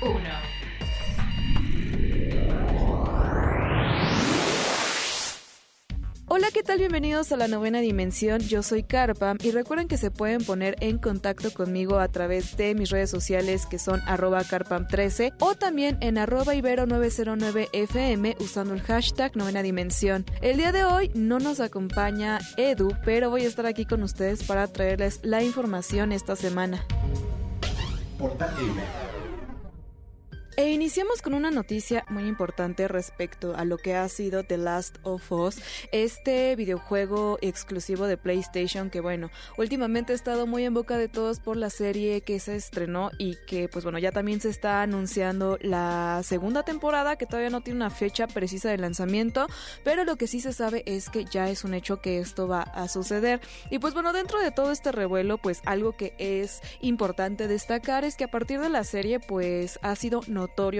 1. Hola, ¿qué tal? Bienvenidos a la novena dimensión. Yo soy Carpam y recuerden que se pueden poner en contacto conmigo a través de mis redes sociales que son arroba carpam13 o también en arroba ibero909fm usando el hashtag novena dimensión. El día de hoy no nos acompaña Edu, pero voy a estar aquí con ustedes para traerles la información esta semana. Portal M. E iniciamos con una noticia muy importante respecto a lo que ha sido The Last of Us, este videojuego exclusivo de PlayStation que bueno, últimamente ha estado muy en boca de todos por la serie que se estrenó y que pues bueno, ya también se está anunciando la segunda temporada que todavía no tiene una fecha precisa de lanzamiento, pero lo que sí se sabe es que ya es un hecho que esto va a suceder. Y pues bueno, dentro de todo este revuelo, pues algo que es importante destacar es que a partir de la serie pues ha sido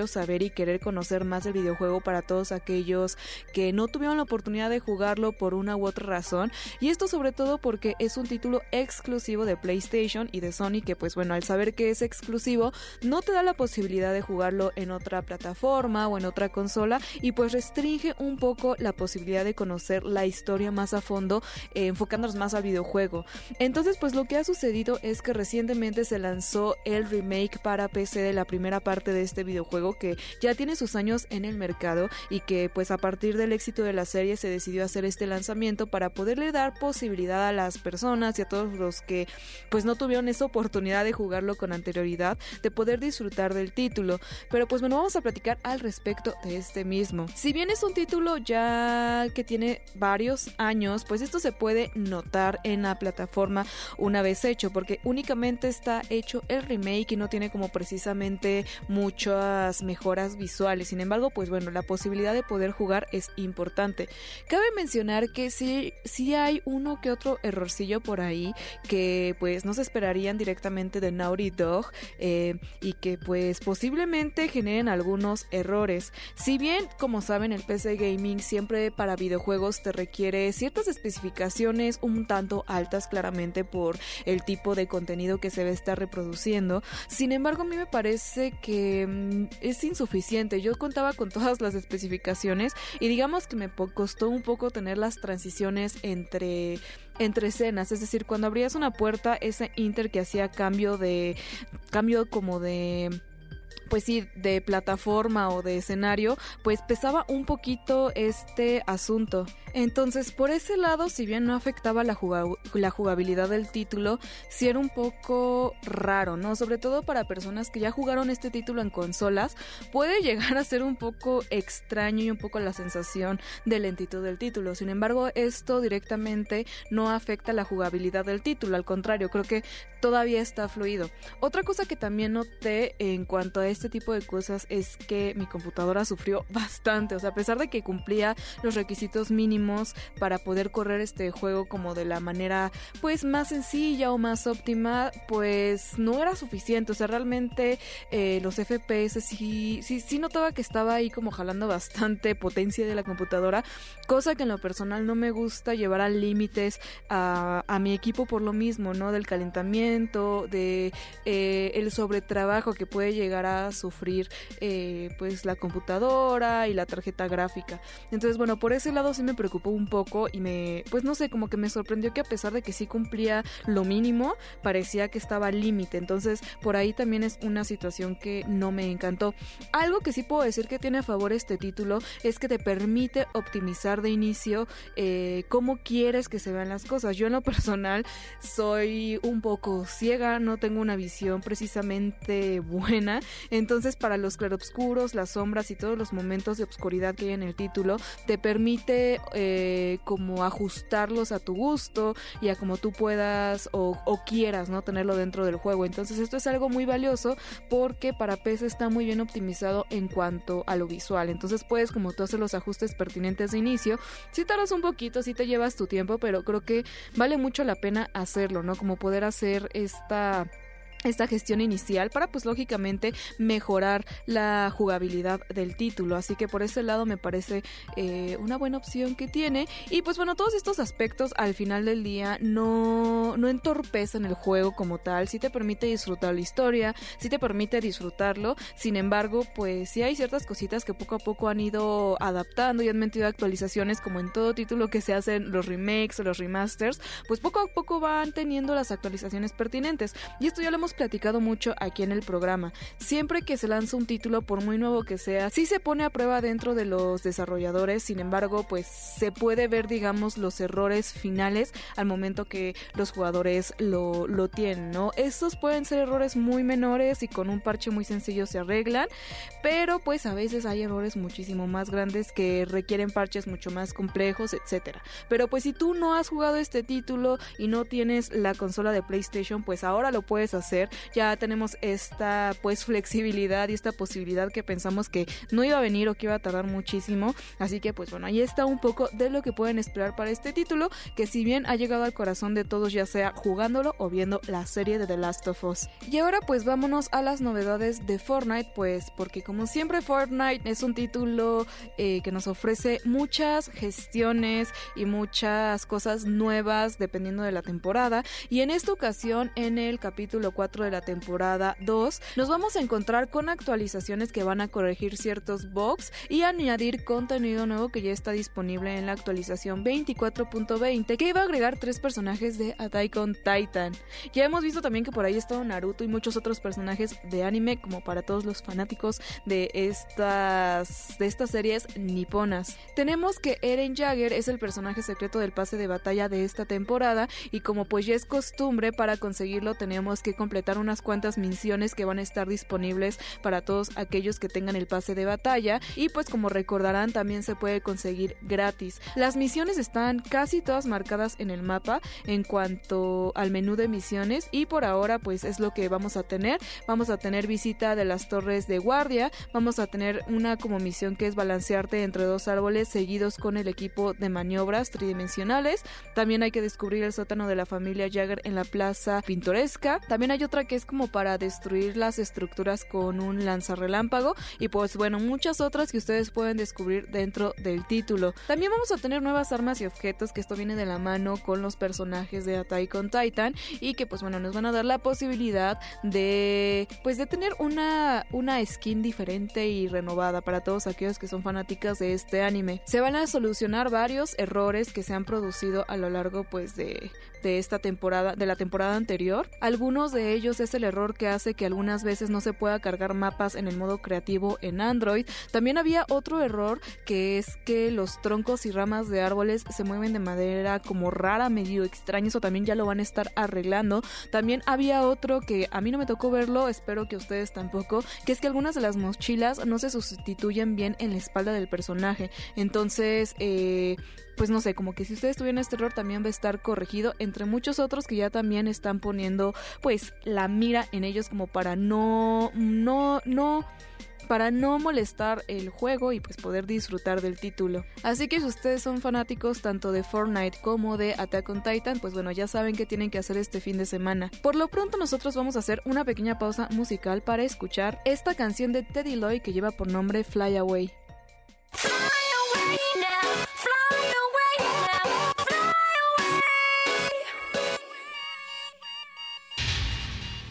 saber y querer conocer más del videojuego para todos aquellos que no tuvieron la oportunidad de jugarlo por una u otra razón. Y esto sobre todo porque es un título exclusivo de PlayStation y de Sony que pues bueno, al saber que es exclusivo, no te da la posibilidad de jugarlo en otra plataforma o en otra consola y pues restringe un poco la posibilidad de conocer la historia más a fondo, eh, enfocándonos más al videojuego. Entonces pues lo que ha sucedido es que recientemente se lanzó el remake para PC de la primera parte de este videojuego que ya tiene sus años en el mercado y que pues a partir del éxito de la serie se decidió hacer este lanzamiento para poderle dar posibilidad a las personas y a todos los que pues no tuvieron esa oportunidad de jugarlo con anterioridad de poder disfrutar del título. Pero pues bueno, vamos a platicar al respecto de este mismo. Si bien es un título ya que tiene varios años, pues esto se puede notar en la plataforma una vez hecho, porque únicamente está hecho el remake y no tiene como precisamente mucho mejoras visuales. Sin embargo, pues bueno, la posibilidad de poder jugar es importante. Cabe mencionar que sí, sí hay uno que otro errorcillo por ahí que pues no se esperarían directamente de Naughty Dog eh, y que pues posiblemente generen algunos errores. Si bien, como saben, el PC Gaming siempre para videojuegos te requiere ciertas especificaciones un tanto altas claramente por el tipo de contenido que se ve estar reproduciendo. Sin embargo, a mí me parece que es insuficiente. Yo contaba con todas las especificaciones y digamos que me costó un poco tener las transiciones entre entre escenas, es decir, cuando abrías una puerta, ese inter que hacía cambio de cambio como de pues sí, de plataforma o de escenario, pues pesaba un poquito este asunto. Entonces, por ese lado, si bien no afectaba la, jugabilidad del título, sí era un poco raro, ¿no? Sobre todo para personas que ya jugaron este título en consolas, puede llegar a ser un poco extraño y un poco la sensación de lentitud del título. Sin embargo, esto directamente no afecta la jugabilidad del título, al contrario, creo que todavía está fluido. Otra cosa que también noté en cuanto a tipo de cosas es que mi computadora sufrió bastante, o sea, a pesar de que cumplía los requisitos mínimos para poder correr este juego como de la manera pues más sencilla o más óptima, pues no era suficiente, o sea, realmente eh, los FPS sí, sí, sí notaba que estaba ahí como jalando bastante potencia de la computadora, cosa que en lo personal no me gusta llevar a límites a, a mi equipo por lo mismo, ¿no? Del calentamiento, de eh, el sobretrabajo que puede llegar a sufrir eh, pues la computadora y la tarjeta gráfica. Entonces, bueno, por ese lado sí me preocupó un poco y me, pues no sé, como que me sorprendió que a pesar de que sí cumplía lo mínimo, parecía que estaba al límite. Entonces, por ahí también es una situación que no me encantó. Algo que sí puedo decir que tiene a favor este título es que te permite optimizar de inicio eh, cómo quieres que se vean las cosas. Yo en lo personal soy un poco ciega, no tengo una visión precisamente buena. Entonces, para los claroscuros, las sombras y todos los momentos de obscuridad que hay en el título, te permite eh, como ajustarlos a tu gusto y a como tú puedas o, quieras, ¿no? Tenerlo dentro del juego. Entonces, esto es algo muy valioso porque para PC está muy bien optimizado en cuanto a lo visual. Entonces, puedes como tú hacer los ajustes pertinentes de inicio. Si tardas un poquito, si te llevas tu tiempo, pero creo que vale mucho la pena hacerlo, ¿no? Como poder hacer esta esta gestión inicial para pues lógicamente mejorar la jugabilidad del título. Así que por ese lado me parece eh, una buena opción que tiene. Y pues bueno todos estos aspectos al final del día no, no entorpecen el juego como tal. Sí te permite disfrutar la historia sí te permite disfrutarlo. Sin embargo pues sí hay ciertas cositas que poco a poco han ido adaptando y han metido actualizaciones como en todo título que se hacen los remakes o los remasters pues poco a poco van teniendo las actualizaciones pertinentes. Y esto ya lo hemos platicado mucho aquí en el programa. Siempre que se lanza un título, por muy nuevo que sea, sí se pone a prueba dentro de los desarrolladores, sin embargo, pues se puede ver, digamos, los errores finales al momento que los jugadores lo, lo tienen, ¿no? Estos pueden ser errores muy menores y con un parche muy sencillo se arreglan, pero pues a veces hay errores muchísimo más grandes que requieren parches mucho más complejos, etcétera. Pero pues si tú no has jugado este título y no tienes la consola de PlayStation, pues ahora lo puedes hacer ya tenemos esta pues flexibilidad y esta posibilidad que pensamos que no iba a venir o que iba a tardar muchísimo. Así que pues bueno, ahí está un poco de lo que pueden esperar para este título, que si bien ha llegado al corazón de todos, ya sea jugándolo o viendo la serie de The Last of Us. Y ahora pues vámonos a las novedades de Fortnite, pues porque como siempre Fortnite es un título eh, que nos ofrece muchas gestiones y muchas cosas nuevas dependiendo de la temporada. Y en esta ocasión, en el capítulo 4 de la temporada 2, nos vamos a encontrar con actualizaciones que van a corregir ciertos bugs y añadir contenido nuevo que ya está disponible en la actualización 24.20 que iba a agregar tres personajes de Attack on Titan. Ya hemos visto también que por ahí está Naruto y muchos otros personajes de anime como para todos los fanáticos de estas de estas series niponas. Tenemos que Eren Jagger es el personaje secreto del pase de batalla de esta temporada y como pues ya es costumbre para conseguirlo tenemos que completar unas cuantas misiones que van a estar disponibles para todos aquellos que tengan el pase de batalla y pues como recordarán también se puede conseguir gratis. Las misiones están casi todas marcadas en el mapa en cuanto al menú de misiones y por ahora pues es lo que vamos a tener. Vamos a tener visita de las torres de guardia, vamos a tener una como misión que es balancearte entre dos árboles seguidos con el equipo de maniobras tridimensionales. También hay que descubrir el sótano de la familia Jagger en la plaza pintoresca. También hay otra que es como para destruir las estructuras con un lanzarrelámpago y pues bueno, muchas otras que ustedes pueden descubrir dentro del título. También vamos a tener nuevas armas y objetos que esto viene de la mano con los personajes de Attack on Titan y que pues bueno, nos van a dar la posibilidad de pues de tener una una skin diferente y renovada para todos aquellos que son fanáticas de este anime. Se van a solucionar varios errores que se han producido a lo largo pues de de esta temporada, de la temporada anterior. Algunos de ellos es el error que hace que algunas veces no se pueda cargar mapas en el modo creativo en Android. También había otro error que es que los troncos y ramas de árboles se mueven de manera como rara, medio extraña, eso también ya lo van a estar arreglando. También había otro que a mí no me tocó verlo, espero que ustedes tampoco, que es que algunas de las mochilas no se sustituyen bien en la espalda del personaje. Entonces, eh, pues no sé, como que si ustedes tuvieran este error también va a estar corregido, entre muchos otros que ya también están poniendo pues la mira en ellos como para no, no, no para no molestar el juego y pues poder disfrutar del título. Así que si ustedes son fanáticos tanto de Fortnite como de Attack on Titan, pues bueno, ya saben que tienen que hacer este fin de semana. Por lo pronto nosotros vamos a hacer una pequeña pausa musical para escuchar esta canción de Teddy Lloyd que lleva por nombre Fly Away. Fly away now,